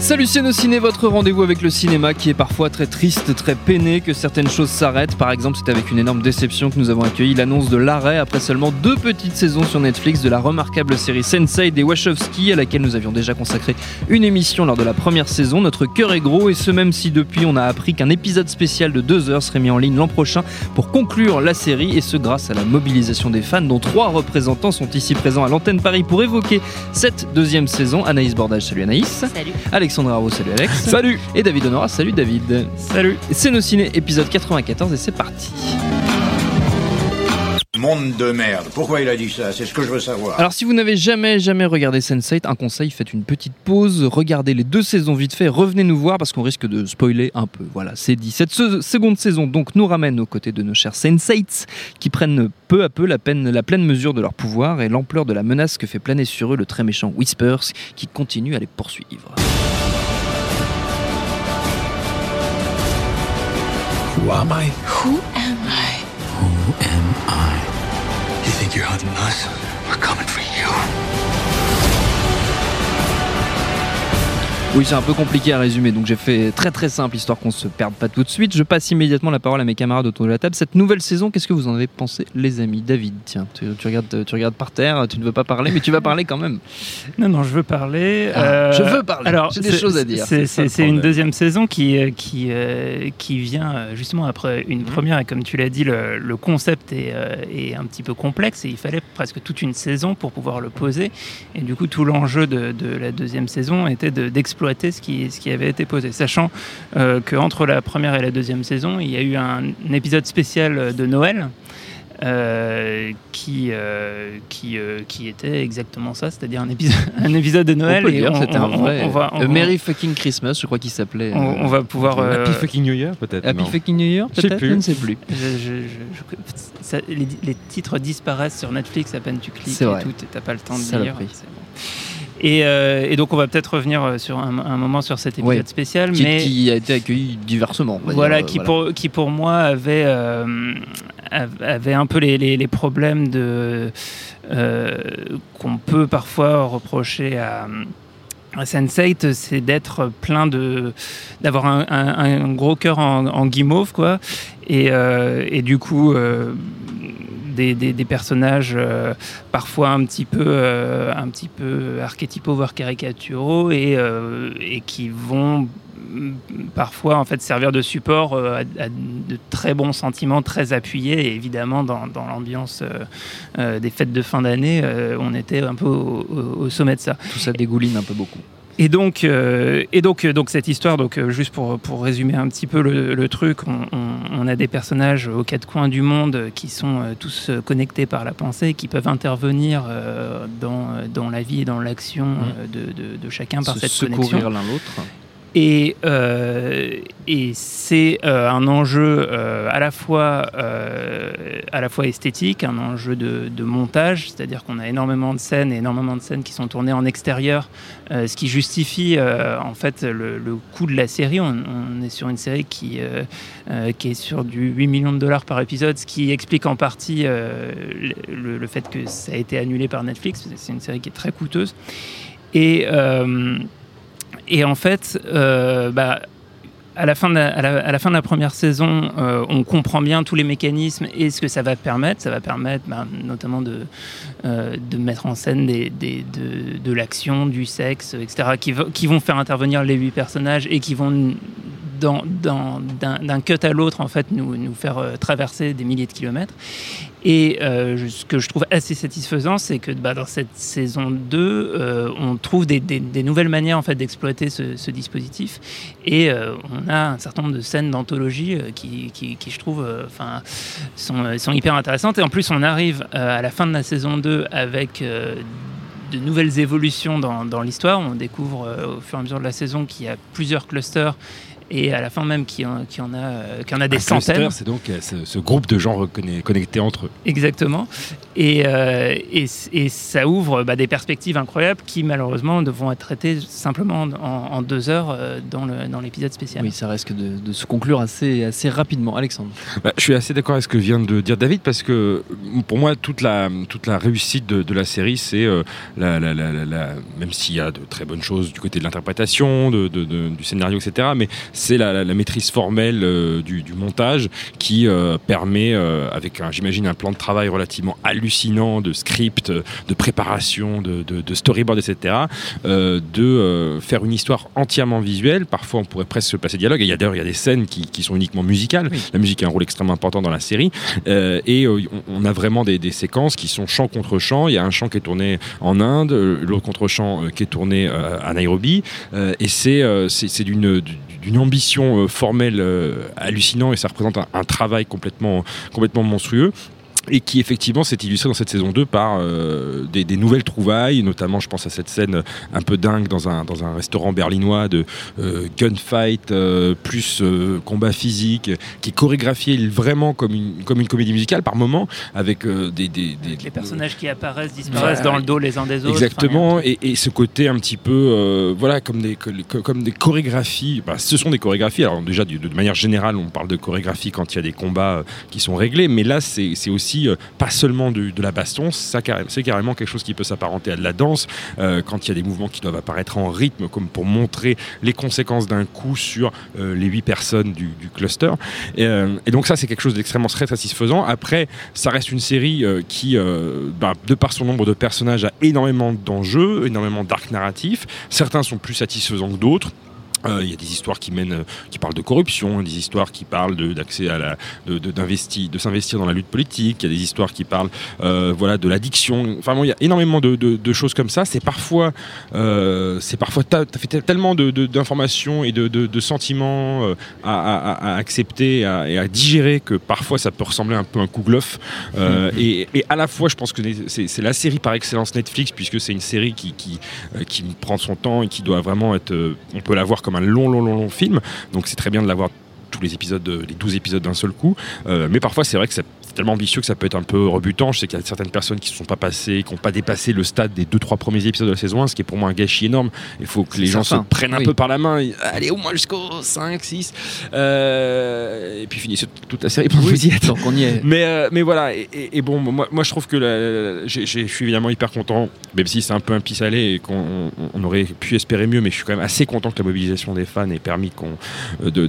Salut Ciné, votre rendez-vous avec le cinéma qui est parfois très triste, très peiné, que certaines choses s'arrêtent. Par exemple, c'est avec une énorme déception que nous avons accueilli l'annonce de l'arrêt après seulement deux petites saisons sur Netflix de la remarquable série Sensei des Wachowski à laquelle nous avions déjà consacré une émission lors de la première saison. Notre cœur est gros et ce même si depuis on a appris qu'un épisode spécial de deux heures serait mis en ligne l'an prochain pour conclure la série et ce grâce à la mobilisation des fans dont trois représentants sont ici présents à l'antenne Paris pour évoquer cette deuxième saison. Anaïs Bordage, salut Anaïs. Salut. Alexandra Raro, salut Alex. Salut. Et David Honora, salut David. Salut. C'est nos ciné épisode 94 et c'est parti. Monde de merde. Pourquoi il a dit ça? C'est ce que je veux savoir. Alors si vous n'avez jamais jamais regardé Sense8, un conseil, faites une petite pause, regardez les deux saisons vite fait, revenez nous voir parce qu'on risque de spoiler un peu. Voilà, c'est dit. Cette se- seconde saison donc nous ramène aux côtés de nos chers Sensates qui prennent peu à peu la, peine, la pleine mesure de leur pouvoir et l'ampleur de la menace que fait planer sur eux le très méchant Whispers qui continue à les poursuivre. Who am I? Who am am I? You think you're hunting us? We're coming for you. Oui, c'est un peu compliqué à résumer, donc j'ai fait très très simple, histoire qu'on se perde pas tout de suite. Je passe immédiatement la parole à mes camarades autour de la table. Cette nouvelle saison, qu'est-ce que vous en avez pensé, les amis? David, tiens, tu, tu regardes, tu regardes par terre, tu ne veux pas parler, mais tu vas parler quand même. Non, non, je veux parler. Ah, Euh, je veux parler. Alors, J'ai des choses à dire, C'est une deuxième saison qui, euh, qui, euh, qui vient justement après une Mhm. première. Et comme tu l'as dit, le, le concept est, euh, est un petit peu complexe et il fallait presque toute une saison pour pouvoir le poser. Et du coup, tout l'enjeu de, de la deuxième saison était de- ce qui, ce qui avait été posé. Sachant euh, qu'entre la première et la deuxième saison, il y a eu un, épisode spécial de Noël. euh, qui, euh, qui, euh, qui était exactement ça, c'est-à-dire un épisode, un épisode de Noël. on et dire, on- c'était un on- vrai. on va- on euh, va- Merry fucking Christmas, je crois qu'il s'appelait. on, euh, on va pouvoir. euh, Happy fucking New Year peut-être. Happy non. fucking New Year, Je sais peut-être plus. Je ne sais plus. je- je- je- je- ça- les, les titres disparaissent sur Netflix à peine tu cliques et vrai. tout, et t'as pas le temps de lire. Et, euh, et donc on va peut-être revenir euh, sur un, un moment sur cet épisode Ouais. spécial, Qui, mais qui a été accueilli diversement. voilà, dire, euh, qui, Pour, qui pour moi avait, euh, av- avait un peu les, les- les problèmes de euh, qu'on peut parfois reprocher à, à Sense8, c'est d'être plein de d'avoir un, un- un gros cœur en, en guimauve quoi, et, euh, et du coup. euh, des, personnages euh, parfois un petit peu euh, un petit peu archétypaux voire caricaturaux et, euh, qui vont mm, parfois en fait servir de support à, de très bons sentiments très appuyés et évidemment dans, dans l'ambiance des fêtes de fin d'année on était un peu au- au sommet de ça Tout ça dégouline un peu beaucoup. Et donc, euh, et donc, euh, donc cette histoire, donc euh, juste pour, pour résumer un petit peu le, le truc, on, on- on a des personnages aux quatre coins du monde qui sont tous connectés par la pensée, qui peuvent intervenir dans, dans la vie et dans l'action euh, de, de- de chacun par Se cette secourir connexion. l'un l'autre. Et, euh, et c'est euh, un enjeu euh, à, la fois, à la fois esthétique, un enjeu de, montage, c'est-à-dire qu'on a énormément de scènes et énormément de scènes qui sont tournées en extérieur, ce qui justifie en fait le, coût de la série. On, est sur une série qui, est sur du 8 millions de dollars par épisode, ce qui explique en partie le, le fait que ça a été annulé par Netflix. C'est une série qui est très coûteuse. Et, et en fait, euh, bah, à la, fin de la, première saison, euh, on comprend bien tous les mécanismes et ce que ça va permettre. Ça va permettre bah, notamment de, euh, de mettre en scène de, l'action, du sexe, etc., qui, vont faire intervenir les huit personnages et qui vont d'un cut à l'autre, en fait, nous, faire traverser des milliers de kilomètres. Et euh, ce que je trouve assez satisfaisant, c'est que bah, dans cette saison 2, euh, on trouve des, nouvelles manières en fait, d'exploiter ce, dispositif. Et euh, on a un certain nombre de scènes d'anthologie qui, qui, qui, je trouve, enfin, sont, sont hyper intéressantes. Et en plus, on arrive à la fin de la saison 2 avec de nouvelles évolutions dans, l'histoire. On découvre au fur et à mesure de la saison qu'il y a plusieurs clusters et à la fin même qu'il y en, en a, euh, y en a des Un cluster, centaines. C'est donc euh, ce, ce groupe de gens connectés entre eux. Exactement. Et, euh, et, et ça ouvre bah, des perspectives incroyables qui malheureusement devront être traitées simplement en, en deux heures euh, dans le- dans l'épisode spécial. Oui, ça risque de, de se conclure assez, assez rapidement. Alexandre. Bah, je suis assez d'accord avec ce que vient de dire David parce que pour moi toute la, toute la réussite de, de la série c'est euh, la, la- la- la- la- même s'il y a de très bonnes choses du côté de l'interprétation, de, de- de- du scénario etc. Mais c'est la, la- la maîtrise formelle euh, du, du montage qui euh, permet euh, avec j'imagine un plan de travail relativement hallucinant de script, de préparation, de, de- de storyboard etc. de faire une histoire entièrement visuelle. Parfois on pourrait presque se passer dialogue et il y a d'ailleurs il y a des scènes qui, qui sont uniquement musicales. Oui. La musique a un rôle extrêmement important dans la série. Et on, on a vraiment des, des séquences qui sont chant contre chant. Il y a un chant qui est tourné en Inde, l'autre contre-chant euh, qui est tourné à Nairobi. Et c'est d'une d'une ambition euh, formelle euh, hallucinant et ça représente un, un travail complètement, complètement monstrueux et qui effectivement s'est illustré dans cette saison 2 par euh, des, des nouvelles trouvailles, notamment je pense à cette scène un peu dingue dans un, dans un restaurant berlinois de euh, gunfight euh, plus euh, combat physique, qui est chorégraphié vraiment comme une, comme une comédie musicale par moment, avec euh, des, des, des- Avec les personnages qui apparaissent, disparaissent Voilà. dans le dos les uns des autres. Exactement, et, et ce côté un petit peu, euh, voilà, comme des, co- comme des chorégraphies. Bah, ce sont des chorégraphies. Alors déjà, de, de manière générale, on parle de chorégraphie quand il y a des combats euh, qui sont réglés, mais là, c'est c'est euh, pas seulement de la baston, c'est carrément quelque chose qui peut s'apparenter à de la danse. euh, quand il y a des mouvements qui doivent apparaître en rythme, comme pour montrer les conséquences d'un coup sur euh, les huit personnes du, cluster. Et, donc ça, c'est quelque chose d'extrêmement très satisfaisant. Après, ça reste une série qui, bah, de par son nombre de personnages, a énormément d'enjeux, énormément d'arcs narratifs. Certains sont plus satisfaisants que d'autres. Euh, Il y a des histoires qui mènent, euh, qui parlent de corruption, des histoires qui parlent d'accès à la, de, de, d'investi- de s'investir dans la lutte politique. Il y a des histoires qui parlent, euh, voilà, de l'addiction. Enfin bon, il y a énormément de, choses comme ça. C'est parfois, c'est parfois, t'as as fait tellement de- d'informations et de, sentiments à, accepter et à, digérer que parfois ça peut ressembler un peu à un. Euh, et, et à la fois, je pense que c'est la série par excellence Netflix puisque c'est une série qui, qui, qui prend son temps et qui doit vraiment être. on peut la voir comme un long, long, long, long film. Donc c'est très bien de l'avoir tous les épisodes, de- les 12 épisodes d'un seul coup. Euh, mais parfois, c'est vrai que c'est tellement ambitieux que ça peut être un peu rebutant. Je sais qu'il y a certaines personnes qui ne sont pas passées, qui n'ont pas dépassé le stade des 2-3 premiers épisodes de la saison 1, ce qui est pour moi un gâchis énorme. Il faut que les gens certain. se prennent un Oui. peu par la main. et, Allez, au moins jusqu'au 5, 6. Euh, et puis finissez toute la série pour vous y êtes. donc on y est. Mais, euh, mais voilà, et, et- et bon, moi, moi je trouve que la- je suis évidemment hyper content, même si c'est un peu un pis salé et qu'on on aurait pu espérer mieux, mais je suis quand même assez content que la mobilisation des fans ait permis qu'on, euh, de,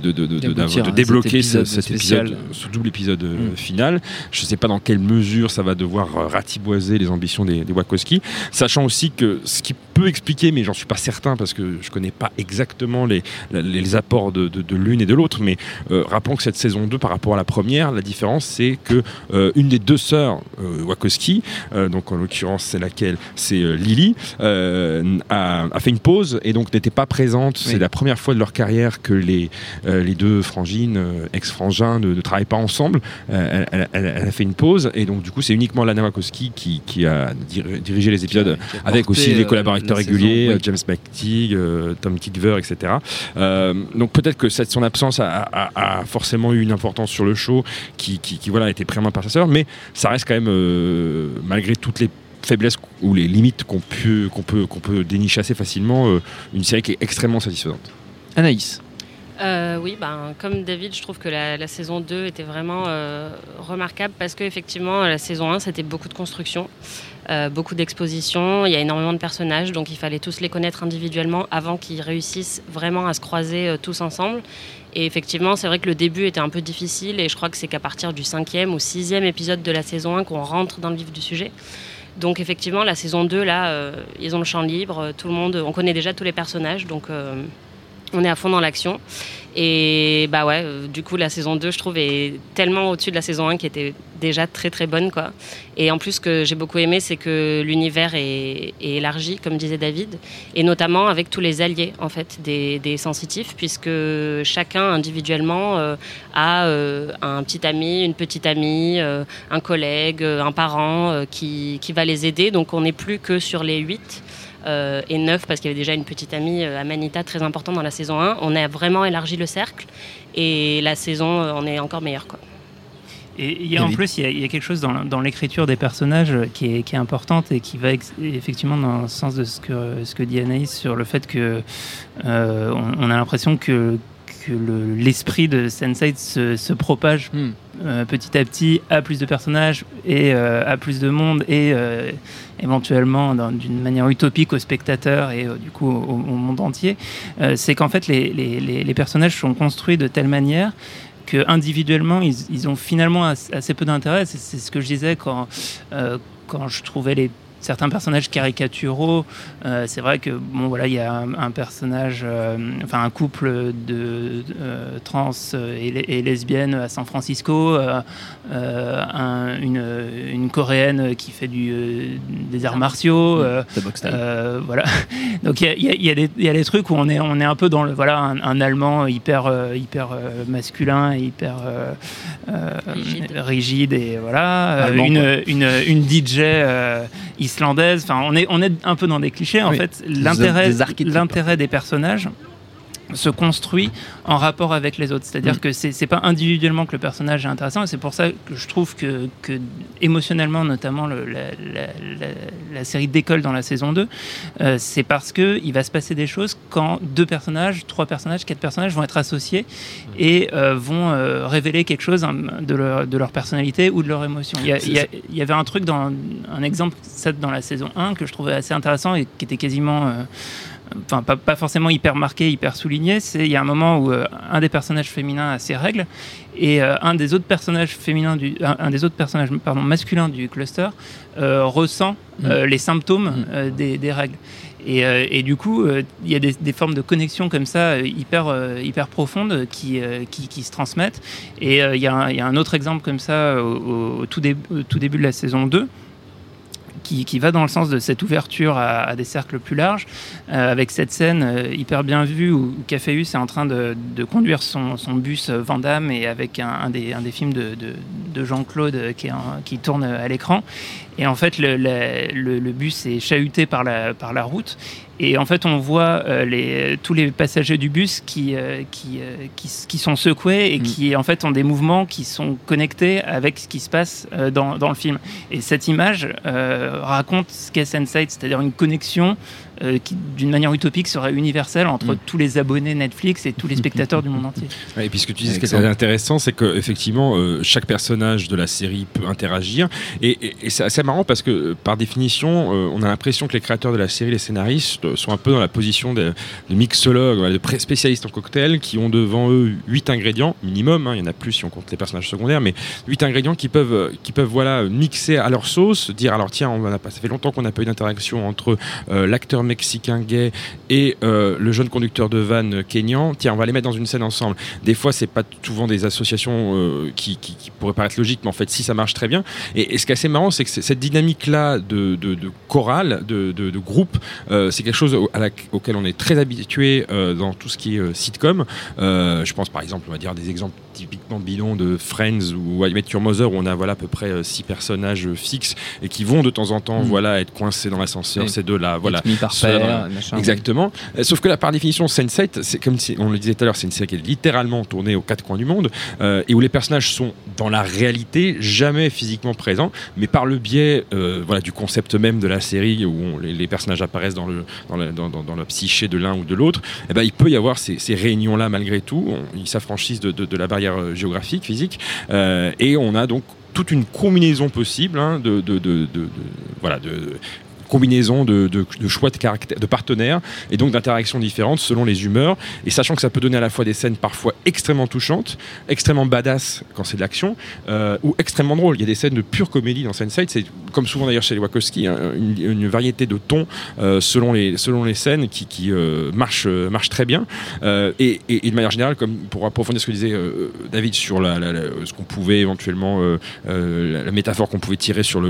débloquer cet ce- épisode cet épisode, ce double épisode Mm. final. Je ne sais pas dans quelle mesure ça va devoir euh, ratiboiser les ambitions des, des Wachowski, sachant aussi que ce qui peut expliquer, mais j'en suis pas certain parce que je connais pas exactement les, apports de, de- de l'une et de l'autre, mais euh, rappelons que cette saison 2 par rapport à la première, la différence c'est que euh, une des deux sœurs euh, Wachowski, euh, donc en l'occurrence c'est laquelle? C'est Lily, a, a fait une pause et donc n'était pas présente. Oui. C'est la première fois de leur carrière que les, les deux frangines, ex-frangins, ne, ne travaillent pas ensemble. Elle, elle- elle- elle a fait une pause et donc du coup c'est uniquement Lana Wachowski qui, qui a dir- dirigé les épisodes Qui a avec aussi les euh, collaborateurs la réguliers, saison, oui. James McTeague, euh, Tom Kidver, etc. Euh, donc peut-être que cette, son absence a, a- a forcément eu une importance sur le show qui, qui, qui, voilà, a été pris en main par sa sœur, mais ça reste quand même, euh, malgré toutes les faiblesses ou les limites qu'on peut, qu'on peut, qu'on peut dénicher assez facilement, euh, une série qui est extrêmement satisfaisante. Anaïs. Euh, oui, ben, comme David, je trouve que la, saison 2 était vraiment euh, remarquable parce que effectivement, la saison 1, c'était beaucoup de construction, euh, beaucoup d'exposition, il y a énormément de personnages, donc il fallait tous les connaître individuellement avant qu'ils réussissent vraiment à se croiser tous ensemble. Et effectivement, c'est vrai que le début était un peu difficile et je crois que c'est qu'à partir du cinquième ou sixième épisode de la saison 1 qu'on rentre dans le vif du sujet. Donc effectivement, la saison 2, là, ils ont le champ libre, tout le monde, on connaît déjà tous les personnages, donc... on est à fond dans l'action. Et bah ouais, euh, du coup, la saison 2, je trouve, est tellement au-dessus de la saison 1 qui était déjà très très bonne. Quoi. Et en plus, ce que j'ai beaucoup aimé, c'est que l'univers est, élargi, comme disait David, et notamment avec tous les alliés en fait, des, des sensitifs, puisque chacun individuellement euh, a euh, un petit ami, une petite amie, un collègue, un parent qui, qui va les aider. Donc on n'est plus que sur les 8 euh, et 9 parce qu'il y avait déjà une petite amie, euh, Amanita, très importante dans la saison 1. On a vraiment élargi le cercle et la saison, euh, on est encore meilleur. Quoi. Et il y a, en plus, il y a, il y a quelque chose dans, dans l'écriture des personnages euh, qui est, qui est importante et qui va ex- effectivement dans le sens de ce que, ce que dit Anaïs sur le fait que euh, on, on a l'impression que, que le- l'esprit de Sense8 se, se propage Hmm. Euh, petit à petit à plus de personnages et euh, à plus de monde et euh, éventuellement d'une manière utopique aux spectateurs et du coup au, monde entier, c'est qu'en fait les, personnages sont construits de telle manière que individuellement ils, ont finalement as- assez peu d'intérêt. C'est, ce que je disais quand, quand je trouvais les certains personnages caricaturaux. Euh, c'est vrai que bon voilà il y a un, un personnage, euh, enfin un couple de euh, trans et, et lesbiennes à San Francisco, euh, euh, un- une, une coréenne qui fait du, des arts martiaux. euh, The Box Style. euh, voilà. Donc il y a, il y a- il y a des- il y a des trucs où on est, on est un peu dans le voilà un, un allemand hyper euh, hyper masculin, hyper euh, euh, Rigide. rigide et voilà euh, Allemand, une, une une DJ euh, islandaise. Enfin on est on est un peu dans des clichés en Oui. fait. Des l'intérêt des personnages se construit en rapport avec les autres. C'est-à-dire Mm. que c'est pas individuellement que le personnage est intéressant, et c'est pour ça que je trouve que, que émotionnellement, notamment le- la, la- la- la série décolle dans la saison 2, euh, c'est parce que il va se passer des choses quand deux personnages, trois personnages, quatre personnages vont être associés et euh, vont euh, révéler quelque chose hein, de leur, de leur personnalité ou de leur émotion. Il y, a- il y a- il y avait un truc dans un exemple ça dans la saison 1 que je trouvais assez intéressant et qui était quasiment enfin pas, pas forcément hyper marqué, hyper souligné, c'est il y a un moment où euh, un des personnages féminins a ses règles et euh, un des autres personnages féminins du un, un des autres personnages pardon masculins du cluster euh, ressent euh, les symptômes Mm. des, des règles. Et, et du coup, il y a des, des formes de connexion comme ça hyper, hyper profondes qui, qui, qui se transmettent. Et il y, a un- il y a un autre exemple comme ça au, au- au tout, dé- au tout début de la saison 2 qui, va dans le sens de cette ouverture à, des cercles plus larges, euh, avec cette scène euh, hyper bien vue où, où Caféus est en train de, conduire son, bus Vandame et avec un, des, films de, de- de Jean-Claude qui, tourne à l'écran. Et en fait, le, bus est chahuté par la route. Et en fait, on voit euh, les, tous les passagers du bus qui, euh, qui, euh, qui, s- qui sont secoués et Mm. qui en fait ont des mouvements qui sont connectés avec ce qui se passe dans, dans le film. Et cette image raconte ce qu'est Sense8, c'est-à-dire une connexion euh, qui, d'une manière utopique, serait universelle entre Mm. tous les abonnés Netflix et tous les spectateurs du monde entier. Ouais, Et puis ce que tu dis, ce qui est intéressant, c'est que effectivement, euh, chaque personnage de la série peut interagir, et, et- et c'est assez marrant parce que euh, par définition, euh, on a l'impression que les créateurs de la série, les scénaristes, sont un peu dans la position de, de mixologues, de pré- spécialistes en cocktail, qui ont devant eux huit ingrédients minimum. hein, il y en a plus si on compte les personnages secondaires, mais huit ingrédients qui peuvent, qui peuvent voilà mixer à leur sauce, dire alors tiens, on a pas, ça fait longtemps qu'on n'a pas eu d'interaction entre euh, l'acteur mexicain gay et euh, le jeune conducteur de van kényan. Tiens, on va les mettre dans une scène ensemble. Des fois, c'est pas souvent des associations euh, qui, qui- qui pourraient paraître logiques, mais en fait, si ça marche très bien. Et, et ce qui est assez marrant, c'est que cette dynamique-là de, de, de chorale, de, groupe, euh, c'est quelque chose au- à la- auquel on est très habitué dans tout ce qui est sitcom. Je pense par exemple, on va dire des exemples typiquement bidons de Friends ou I Met Your Mother où on a voilà à peu près six personnages fixes et qui vont de temps en temps Mm. voilà être coincés dans l'ascenseur. Oui. Ces deux-là, voilà. Par Machin. Exactement. Euh, Sauf que là, par définition, Sense8, c'est comme si, on le disait tout à l'heure, c'est une série qui est littéralement tournée aux quatre coins du monde euh, et où les personnages sont dans la réalité jamais physiquement présents, mais par le biais euh, voilà, du concept même de la série où on- les, les personnages apparaissent dans le, dans, la, dans, dans- dans la psyché de l'un ou de l'autre, eh ben, il peut y avoir ces, ces réunions-là malgré tout. On- ils s'affranchissent de, de- de la barrière géographique, physique, euh, et on a donc toute une combinaison possible hein, de, de, de- de- de- voilà, de, combinaison de, choix de, partenaires et donc d'interactions différentes selon les humeurs. Et sachant que ça peut donner à la fois des scènes parfois extrêmement touchantes, extrêmement badass quand c'est de l'action, euh, ou extrêmement drôles. Il y a des scènes de pure comédie dans Sense8. C'est comme souvent d'ailleurs chez les Wachowski, hein, une, variété de tons euh, selon, les, selon les scènes qui, qui marchent, euh, marchent très bien. Et, de manière générale, comme pour approfondir ce que disait David sur ce qu'on pouvait éventuellement, la, métaphore qu'on pouvait tirer sur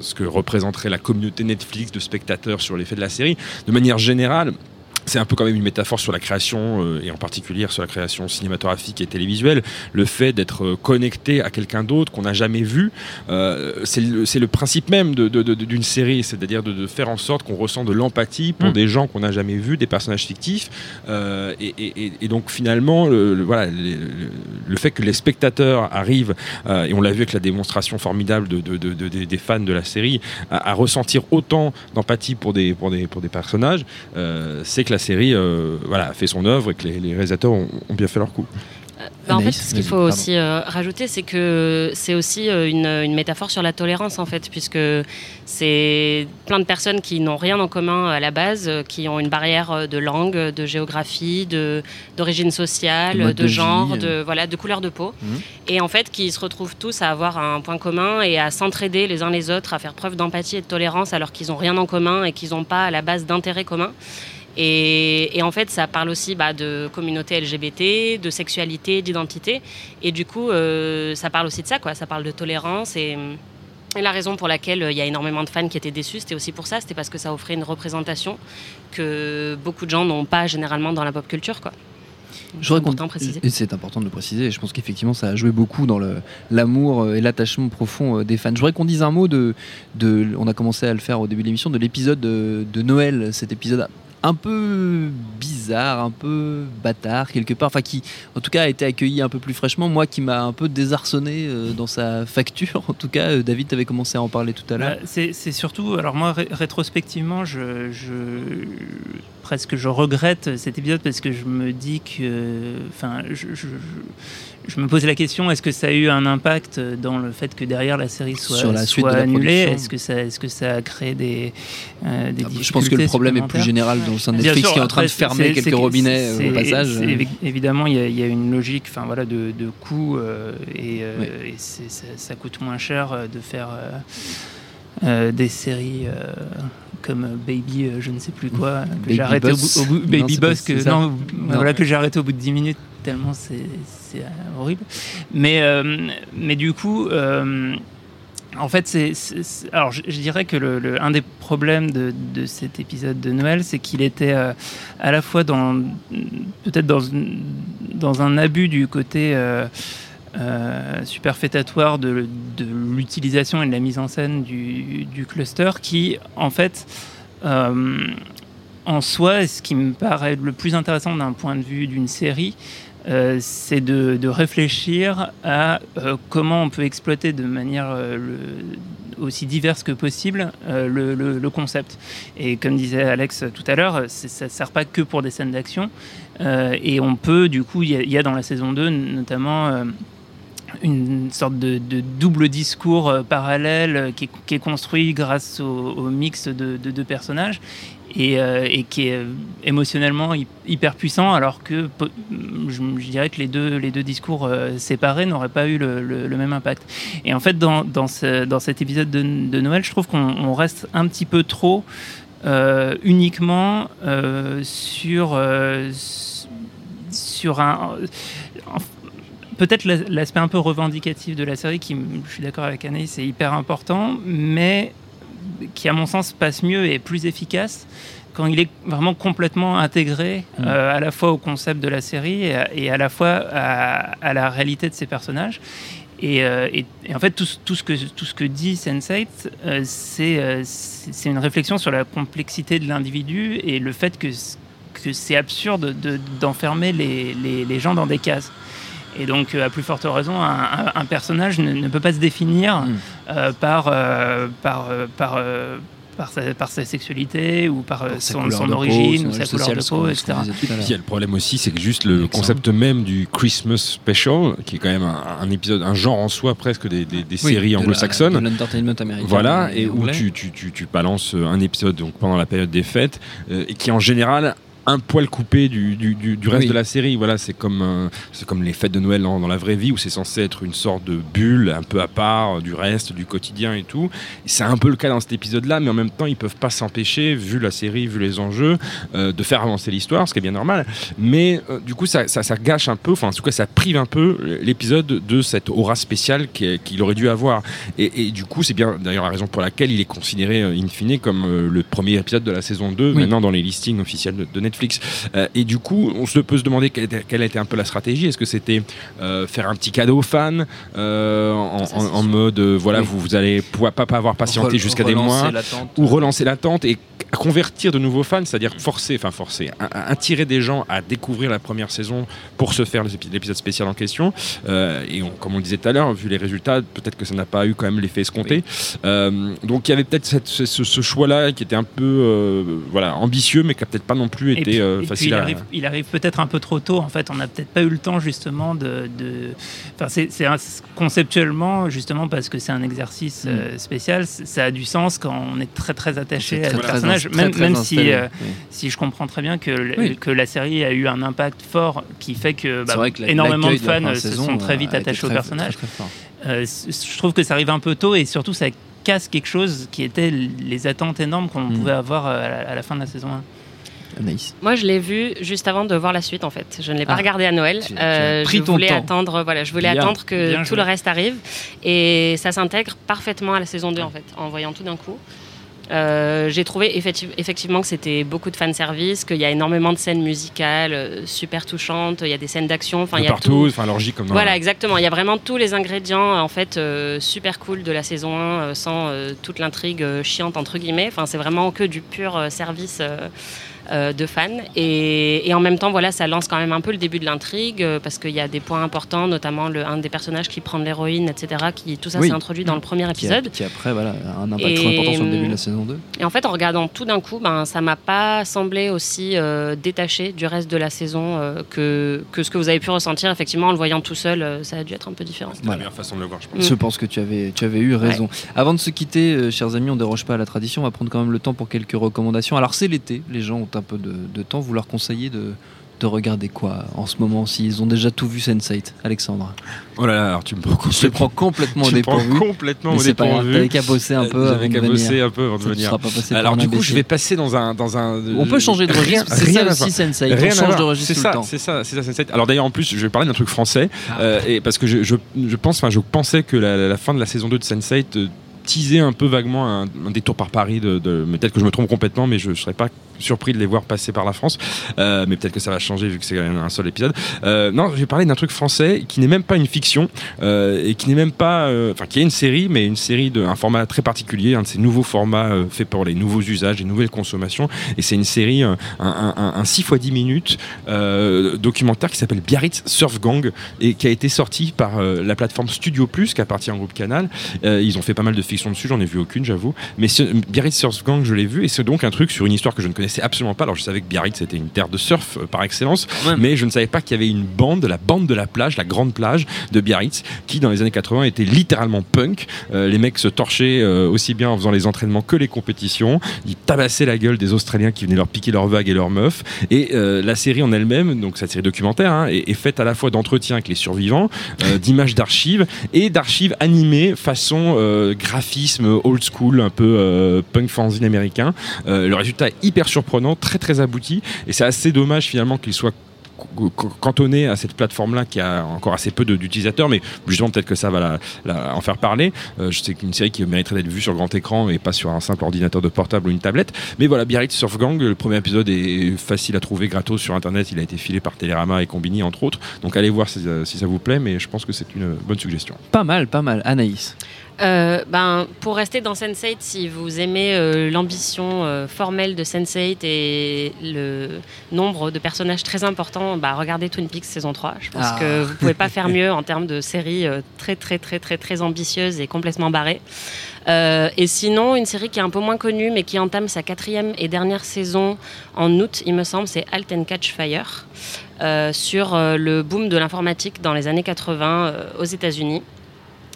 ce que représenterait la communauté Netflix de spectateurs sur l'effet de la série, de manière générale, c'est un peu quand même une métaphore sur la création, euh, et en particulier sur la création cinématographique et télévisuelle. Le fait d'être euh, connecté à quelqu'un d'autre qu'on n'a jamais vu, euh, c'est le, principe même d'une série, c'est-à-dire de, de faire en sorte qu'on ressent de l'empathie pour Mm. des gens qu'on n'a jamais vus, des personnages fictifs. Euh, et, et- donc finalement, le, le- voilà, le, fait que les spectateurs arrivent, et on l'a vu avec la démonstration formidable de, de- de- de- des- fans de la série, à, à ressentir autant d'empathie pour des, pour, des, pour des personnages, c'est que la série euh, voilà, a fait son œuvre et que les, les réalisateurs ont, ont bien fait leur coup. Bah, en fait, ce qu'il faut aussi euh, rajouter, c'est que c'est aussi euh, une, une métaphore sur la tolérance, en fait, puisque c'est plein de personnes qui n'ont rien en commun à la base, euh, qui ont une barrière euh, de langue, de géographie, d'origine De sociale, de, de genre, vie, de, voilà, de couleur de peau. Mhm. Et en fait, qui se retrouvent tous à avoir un point commun et à s'entraider les uns les autres, à faire preuve d'empathie et de tolérance alors qu'ils n'ont rien en commun et qu'ils n'ont pas à la base d'intérêt commun. Et, et en fait, ça parle aussi bah, de communauté LGBT, de sexualité, d'identité. Et du coup, euh, ça parle aussi de ça, quoi. Ça parle de tolérance. Et, et la raison pour laquelle euh, il y a énormément de fans qui étaient déçus, c'était aussi pour ça. C'était parce que ça offrait une représentation que beaucoup de gens n'ont pas généralement dans la pop culture, quoi. C'est important de préciser. Et c'est important de le préciser. et Je pense qu'effectivement, ça a joué beaucoup dans l'amour euh, et l'attachement profond des fans. Je voudrais qu'on dise un mot de, de. On a commencé à le faire au début de l'émission, de l'épisode de, de Noël. Cet épisode un peu bizarre, un peu bâtard quelque part, enfin qui en tout cas a été accueilli un peu plus fraîchement. Moi qui m'a un peu désarçonné euh, dans sa facture. En tout cas, euh, David, tu avais commencé à en parler tout à l'heure. Bah, c'est surtout, alors moi ré- rétrospectivement, je, je- presque je regrette cet épisode parce que je me dis que, enfin, je, je- je- je me pose la question est-ce que ça a eu un impact dans le fait que derrière la série soit, Sur la soit annulée? Est-ce que ça, est-ce que ça a créé des, euh, des Ah, je pense que le difficultés problème est plus général dans le sein de Netflix sûr, qui est en train de fermer quelques robinets euh, au passage. évidemment, il y, a- il y a une logique, enfin voilà, de, de coût euh, et, euh, Oui. et c'est- ça, ça coûte moins cher de faire euh, des séries comme Baby, je ne sais plus quoi, que j'ai arrêté au bout, au Baby Boss, que non, Non. voilà que j'ai arrêté au bout de 10 minutes tellement c'est horrible. Mais mais du coup. En fait, c'est, alors je, dirais que des problèmes de, cet épisode de Noël, c'est qu'il était euh, à la fois peut-être dans, un abus du côté euh, euh, superfétatoire de, l'utilisation et de la mise en scène du, du cluster, qui en fait en soi, ce qui me paraît le plus intéressant d'un point de vue d'une série, euh, c'est de, réfléchir à euh, comment on peut exploiter de manière euh, aussi diverse que possible le, concept. Et comme disait Alex tout à l'heure, ça ne sert pas que pour des scènes d'action. Et on peut, du coup, il y, y a dans la saison 2 notamment une sorte de, double discours euh, parallèle euh, qui est, construit grâce au, mix de de deux personnages et, euh, qui est émotionnellement hy- hyper puissant, alors que je, dirais que les deux, les deux discours séparés n'auraient pas eu le, même impact. Et en fait, dans, dans, ce- dans cet épisode de, Noël, je trouve qu'on on reste un petit peu trop uniquement sur, sur un. Peut-être la- l'aspect un peu revendicatif de la série, qui, je suis d'accord avec Anaïs, c'est hyper important, mais qui, à mon sens, passe mieux et est plus efficace quand il est vraiment complètement intégré Mm. euh, à la fois au concept de la série et à, et à la fois à, à la réalité de ses personnages. Et, euh, et- et en fait, tout, ce- tout ce que, tout ce que dit Sense8, euh, c'est une réflexion sur la complexité de l'individu et le fait que, que c'est absurde de- d'enfermer les, les- les gens dans des cases. Et donc, euh, à plus forte raison, un, un- un personnage ne, ne peut pas se définir Mm. euh, par, euh, par, euh, par, euh, par sa, par sa sexualité ou par son, peau, origine son ou sa couleur de peau, etc. il y a le problème aussi, c'est que juste le concept même du Christmas Special, qui est quand même un, un épisode, un genre en soi presque des, des- des Oui, séries de anglo-saxonnes. de l'entertainment américain. Voilà, et où tu, tu, tu, tu balances un épisode donc, pendant la période des fêtes, euh, et qui en général un poil coupé du, du, du- du reste Oui. de la série. Voilà, c'est comme, euh, c'est comme les fêtes de Noël dans, dans la vraie vie, où c'est censé être une sorte de bulle un peu à part euh, du reste, du quotidien et tout. C'est un peu le cas dans cet épisode-là, mais en même temps, ils peuvent pas s'empêcher, vu la série, vu les enjeux, euh, de faire avancer l'histoire, ce qui est bien normal. Mais du coup, ça, ça, ça gâche un peu, enfin, en tout cas, ça prive un peu l'épisode de cette aura spéciale qui- qu'il aurait dû avoir. Et, et du coup, c'est bien d'ailleurs la raison pour laquelle il est considéré in fine comme le premier épisode de la saison 2, Oui. maintenant dans les listings officiels de, de Netflix. Euh, et du coup, on se peut se demander quelle, était- quelle a été un peu la stratégie. Est-ce que c'était euh, faire un petit cadeau aux fans euh, en, Ça, en- c'est en sûr. mode, voilà, Oui. vous, vous allez pouvoir pas, pas avoir patienté Rel- jusqu'à des mois l'attente. ou relancer l'attente et convertir de nouveaux fans, c'est-à-dire forcer, enfin forcer, attirer des gens à découvrir la première saison pour se faire l'épisode spécial en question. Euh, et on- comme on le disait tout à l'heure, vu les résultats, peut-être que ça n'a pas eu quand même l'effet escompté. Euh, donc il y avait peut-être ce, ce- ce choix-là qui était un peu euh, voilà, ambitieux, mais qui a peut-être pas non plus Et été puis, euh, et puis facile il à. arrive, il arrive peut-être un peu trop tôt. En fait, on n'a peut-être pas eu le temps justement de. de- Enfin, c'est, c'est un- conceptuellement justement parce que c'est un exercice euh, spécial. Ça a du sens quand on est très très attaché Mm. À très, personnage, très, même, très même installé. si. euh, Oui. si je comprends très bien que, le- Oui. que la série a eu un impact fort qui fait que, bah, que la- énormément de fans première se sont très a vite attachés au personnage. Euh, je trouve que ça arrive un peu tôt et surtout ça casse quelque chose qui était les attentes énormes qu'on Mm. pouvait avoir euh, à la, à la fin de la saison 1. Anaïs. Moi, je l'ai vu juste avant de voir la suite, en fait. Je ne l'ai pas Ah. regardé à Noël. Tu- tu je voulais temps. attendre, voilà, je voulais Bien. attendre que tout joué. le reste arrive, et ça s'intègre parfaitement à la saison 2, en fait, en voyant tout d'un coup. Euh, J'ai trouvé effective- effectivement que c'était beaucoup de fanservice, qu'il y a énormément de scènes musicales euh, super touchantes, il y a des scènes d'action, enfin il y a partout, tout. enfin l'orgie comme dans Voilà, exactement. Il y a vraiment tous les ingrédients en fait euh, super cool de la saison 1 euh, sans euh, toute l'intrigue euh, chiante entre guillemets. Enfin, c'est vraiment que du pur euh, service euh, euh, de fans. Et, et en même temps, voilà, ça lance quand même un peu le début de l'intrigue euh, parce qu'il y a des points importants, notamment le, un des personnages qui prend de l'héroïne, etc. Qui tout ça Oui. s'est introduit dans le premier Qui, a- épisode. qui après voilà, a un impact Et, très important sur le début de la saison 2. Et en fait, en regardant tout d'un coup, ben, ça m'a pas semblé aussi euh, détaché du reste de la saison euh, que, que ce que vous avez pu ressentir. Effectivement, en le voyant tout seul, euh, ça a dû être un peu différent. C'est la meilleure façon de le voir, je pense. Mm. Je pense que tu avais, tu avais eu raison. Avant de se quitter, euh, chers amis, on déroge pas à la tradition. On va prendre quand même le temps pour quelques recommandations. Alors, c'est l'été, les gens ont un peu de, de temps. Vous leur conseillez de, de regarder quoi en ce moment s'ils ont déjà tout vu Sense8 Alexandre? Oh là là, alors tu me prends Je te prends complètement au tu me prends dépourvu. complètement Mais pas grave, dépourvu. t'avais qu'à bosser un peu avant J'avais de qu'à bosser un peu avant de venir. Alors un du coup, je vais passer dans un dans un. On peut changer de registre, c'est ça aussi voir. Sense8. Rien On change de registre C'est tout le ça, temps. c'est ça, c'est ça, Sense8. Alors d'ailleurs, en plus, je vais parler d'un truc français, Ah. euh, et parce que je, je, je pense, enfin, je pensais que la, la fin de la saison 2 de Sense8 euh, teasait un peu vaguement un, un détour par Paris, de, de- mais peut-être que je me trompe complètement, mais je ne serais pas surpris de les voir passer par la France. Euh, mais peut-être que ça va changer vu que c'est un seul épisode. Euh, non, je vais parler d'un truc français qui n'est même pas une fiction euh, et qui n'est même pas, enfin, qui est une série, mais une série d'un format très particulier, un de ces nouveaux formats faits pour les nouveaux usages, les nouvelles consommations. Et c'est une série, un, un, un 6 x 10 minutes documentaire qui s'appelle Biarritz Surf Gang et qui a été sorti par la plateforme Studio Plus qui appartient au groupe Canal. Ils ont fait pas mal de fiction dessus, j'en ai vu aucune, j'avoue. Mais Biarritz Surf Gang, je l'ai vu et c'est donc un truc sur une histoire que je ne connaissais absolument pas. Alors je savais que Biarritz c'était une terre de surf euh, par excellence, mais je ne savais pas qu'il y avait une bande, la bande de la plage, la grande plage de Biarritz, qui dans les années 80 était littéralement punk. Euh, les mecs se torchaient euh, aussi bien en faisant les entraînements que les compétitions. Ils tabassaient la gueule des Australiens qui venaient leur piquer leurs vagues et leurs meufs. Et la série en elle-même, donc cette série documentaire, hein, est, est faite à la fois d'entretiens avec les survivants, d'images d'archives et d'archives animées façon graphisme old school, un peu punk fanzine américain. Le résultat est hyper surprenant, très très abouti, et c'est assez dommage finalement qu'il soit cantonné à cette plateforme-là qui a encore assez peu d'utilisateurs, mais justement peut-être que ça va en faire parler. Euh, je sais qu'une série qui mériterait d'être vue sur grand écran et pas sur un simple ordinateur de portable ou une tablette. Mais voilà, Biarritz Surf Gang, le premier épisode est facile à trouver gratos sur Internet. Il a été filé par Télérama et Combini entre autres. Donc allez voir si, euh, si ça vous plaît, mais je pense que c'est une bonne suggestion. Pas mal, pas mal. Anaïs. Euh, ben, pour rester dans Sense8, si vous aimez euh, l'ambition euh, formelle de Sense8 et le nombre de personnages très importants bah, regardez Twin Peaks saison 3. Je pense Ah. que vous pouvez pas faire mieux en termes de série très, très, très, très, très ambitieuse et complètement barrée. Et sinon, une série qui est un peu moins connue, mais qui entame sa quatrième et dernière saison en août, il me semble, c'est Halt and Catch Fire, sur le boom de l'informatique dans les années 80 euh, aux États-Unis.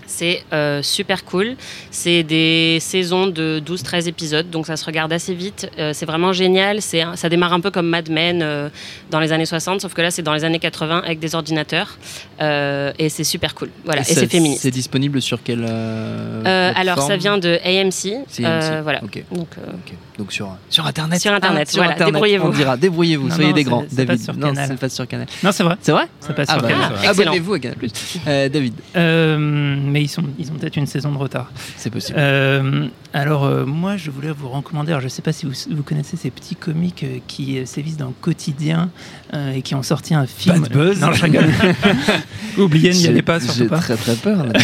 C'est euh, super cool. C'est des saisons de 12-13 épisodes, donc ça se regarde assez vite. Euh, c'est vraiment génial. Ça démarre un peu comme Mad Men euh, dans les années 60, sauf que là c'est dans les années 80 avec des ordinateurs. Euh, et c'est super cool. Voilà, et, ça- c'est féministe. C'est disponible sur quelle euh, Euh, alors ça vient de AMC. C'est Euh, AMC. voilà. Donc, euh, sur sur internet. Sur Internet, Ah, sur voilà, Internet, débrouillez-vous. On dira débrouillez-vous. Non, soyez non, des grands. c'est David. pas sur non, Canal. c'est pas sur Canal. Non, c'est vrai. C'est vrai Ça passe Ah sur bah, Canal. excellent. abonnez-vous à Canal+. Euh, David, Euh, mais ils, sont, ils ont peut-être une saison de retard. c'est possible. Euh, alors, euh, moi, je voulais vous recommander. Alors, je ne sais pas si vous, vous connaissez ces petits comiques euh, qui sévissent dans le quotidien et qui ont sorti un film. Bad Buzz. Non, je rigole. Oubliez, n'y J'ai- allez pas, surtout J'ai pas. très très peur là.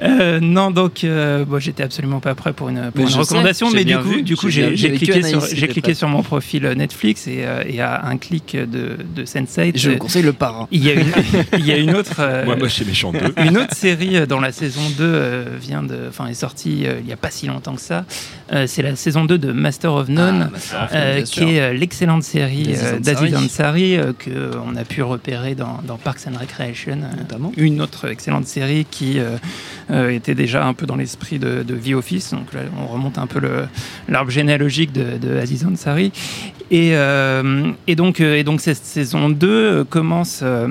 Euh, non, donc, euh, bon, j'étais absolument pas prêt pour une, pour Mais une je recommandation, sais, mais du coup, vu, du coup, j'ai cliqué, sur, cliqué mon profil Netflix et, euh, et à un clic de, de Sense8, Je vous conseille le parrain. il y a une, il y a une autre. euh, Moi, moi, chez Méchant 2. une autre série dont la saison 2 euh, vient de, enfin, est sortie euh, il n'y a pas si longtemps que ça. Euh, c'est la saison 2 de Master of None. Ah, qui est euh, l'excellente série D'Aziz Ansari. euh, que on a pu repérer dans, dans Parks and Recreation, Notamment. une autre excellente série qui était déjà un peu dans l'esprit de, de The Office. Donc là, on remonte un peu l'arbre généalogique de, de Aziz Ansari. Et, euh, et donc, euh, et donc cette saison 2 euh, commence euh,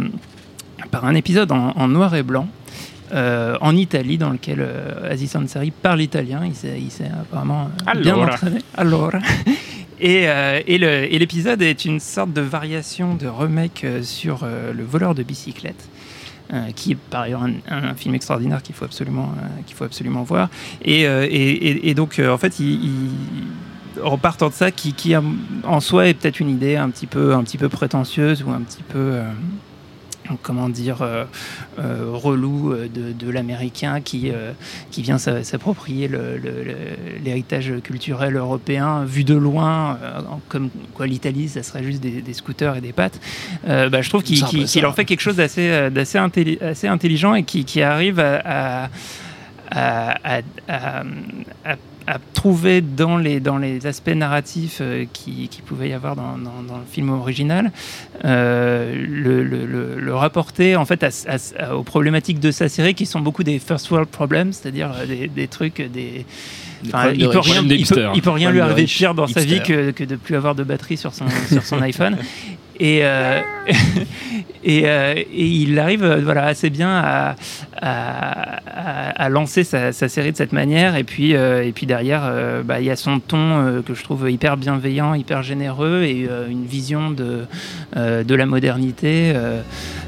par un épisode en, en noir et blanc. euh, en Italie, dans lequel euh, Aziz Ansari parle italien, il s'est apparemment euh, bien entraîné. Allora. Et, euh, et l'épisode est une sorte de variation de remake euh, sur euh, le voleur de bicyclette. Euh, qui est par ailleurs un, film extraordinaire qu'il faut absolument euh, qu'il faut absolument voir. Et, euh, et, donc en fait il, il- en partant de ça qui, qui en soi est peut-être une idée un petit peu un petit peu prétentieuse ou un petit peu comment dire euh, euh, relou euh, de, de l'américain qui qui vient s'a- s'approprier l'héritage culturel européen vu de loin comme quoi l'Italie ça serait juste des, des scooters et des pattes. Bah, je trouve qu'il en fait quelque chose d'assez d'assez intelli- assez intelligent et qui, qui arrive à, à- à- à- à- à- trouver dans les, dans les aspects narratifs euh, qui, qui pouvait y avoir dans, dans- dans le film original, euh, le, le- le- le rapporter en fait à- à- à- aux problématiques de sa série qui sont beaucoup des first world problems, c'est-à-dire euh, des, des trucs, des, Des Enfin, il, peut rien, il, peut, d'hipster. il peut rien lui arriver de pire dans sa vie que, que de plus avoir de batterie sur son, sur son iPhone. Et, euh, euh, et il arrive euh, voilà, assez bien à, à, lancer sa, série de cette manière. Et puis, et puis derrière, bah, il y a son ton que je trouve hyper bienveillant, hyper généreux et une vision de, de la modernité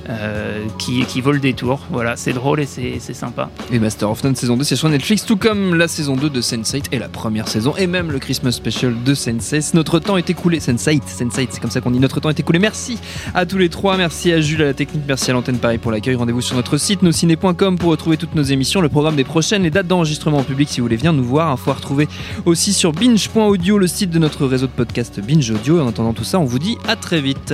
euh, qui, qui vaut le détour. Voilà, c'est drôle et c'est sympa. Et Master of None saison 2 c'est sur Netflix tout comme la saison 2 de Sense8 et la première saison et même le Christmas special de Sense8 notre temps est écoulé. Sense8 Sense8 c'est comme ça qu'on dit notre temps est écoulé. Merci à tous les trois. Merci à Jules à la technique. Merci à l'antenne Paris pour l'accueil. Rendez-vous sur notre site nosciné.com pour retrouver toutes nos émissions le programme des prochaines les dates d'enregistrement en public si vous voulez venir nous voir. Info à retrouver aussi sur binge.audio le site de notre réseau de podcast Binge Audio. Et en attendant tout ça on vous dit à très vite